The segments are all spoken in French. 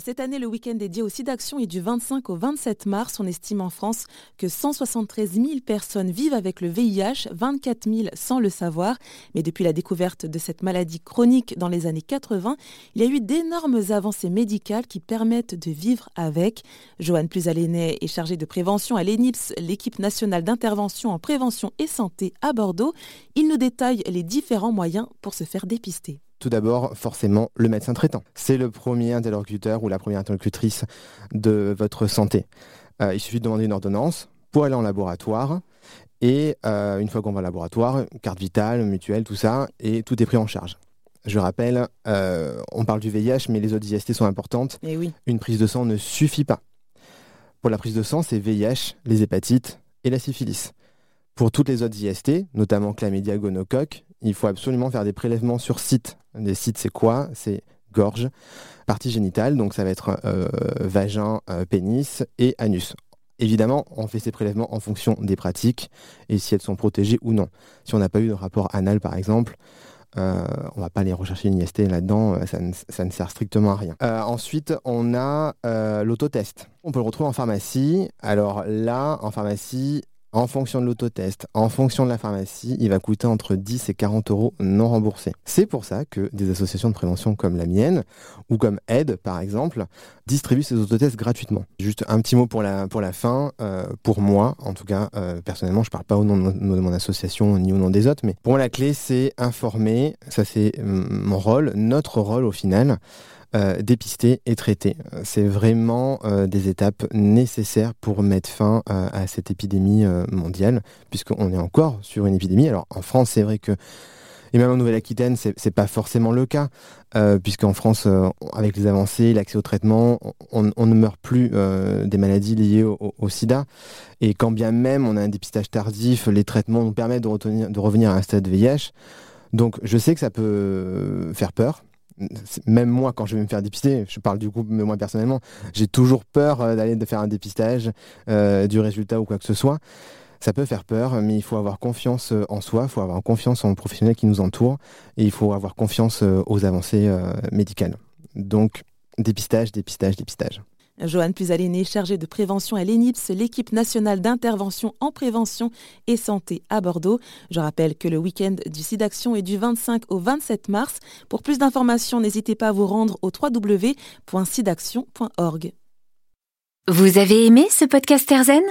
Cette année, le week-end dédié au SIDAction est du 25 au 27 mars. On estime en France que 173 000 personnes vivent avec le VIH, 24 000 sans le savoir. Mais depuis la découverte de cette maladie chronique dans les années 80, il y a eu d'énormes avancées médicales qui permettent de vivre avec. Joanne Plusalénet est chargée de prévention à l'ENIPS, l'équipe nationale d'intervention en prévention et santé à Bordeaux. Il nous détaille les différents moyens pour se faire dépister tout d'abord forcément le médecin traitant. C'est le premier interlocuteur ou la première interlocutrice de votre santé. Euh, il suffit de demander une ordonnance pour aller en laboratoire. Et euh, une fois qu'on va au laboratoire, carte vitale, mutuelle, tout ça, et tout est pris en charge. Je rappelle, euh, on parle du VIH, mais les autres IST sont importantes. Et eh oui. Une prise de sang ne suffit pas. Pour la prise de sang, c'est VIH, les hépatites et la syphilis. Pour toutes les autres IST, notamment chlamydia, gonocoque, il faut absolument faire des prélèvements sur site. Les sites, c'est quoi? C'est gorge, partie génitale, donc ça va être euh, vagin, euh, pénis et anus. Évidemment, on fait ces prélèvements en fonction des pratiques et si elles sont protégées ou non. Si on n'a pas eu de rapport anal, par exemple, euh, on va pas aller rechercher une IST là-dedans, ça ne, sert strictement à rien. ensuite, on a l'autotest. On peut le retrouver en pharmacie. Alors là, en pharmacie, en fonction de l'autotest, en fonction de la pharmacie, il va coûter entre 10 et 40 euros non remboursés. C'est pour ça que des associations de prévention comme la mienne, ou comme Aide par exemple, distribuent ces autotests gratuitement. Juste un petit mot pour la, fin, euh, pour moi, en tout cas, euh, personnellement, je ne parle pas au nom de, mon association ni au nom des autres, mais pour moi la clé c'est informer, ça c'est mon rôle, notre rôle au final. Euh, dépister et traiter. C'est vraiment euh, des étapes nécessaires pour mettre fin euh, à cette épidémie mondiale, puisqu'on est encore sur une épidémie. Alors en France, c'est vrai que et même en Nouvelle-Aquitaine, c'est, n'est pas forcément le cas, puisqu'en France, avec les avancées, l'accès au traitement, on, ne meurt plus des maladies liées au, sida. Et quand bien même on a un dépistage tardif, les traitements nous permettent de, de revenir à un stade VIH. Donc je sais que ça peut faire peur, même moi, quand je vais me faire dépister, je parle du groupe, mais moi personnellement, j'ai toujours peur euh, d'aller faire un dépistage euh, du résultat ou quoi que ce soit. Ça peut faire peur, mais il faut avoir confiance euh, en soi, il faut avoir confiance en professionnels qui nous entourent et il faut avoir confiance aux avancées médicales. Donc, dépistage, dépistage, dépistage. Joanne Puzaléné, chargée de prévention à l'ENIPS, l'équipe nationale d'intervention en prévention et santé à Bordeaux. Je rappelle que le week-end du SIDAction est du 25 au 27 mars. Pour plus d'informations, n'hésitez pas à vous rendre au www.sidaction.org. Vous avez aimé ce podcast Erzen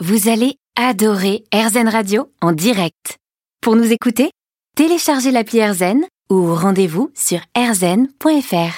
Vous allez adorer Erzen Radio en direct. Pour nous écouter, téléchargez l'appli Erzen ou rendez-vous sur erzen.fr.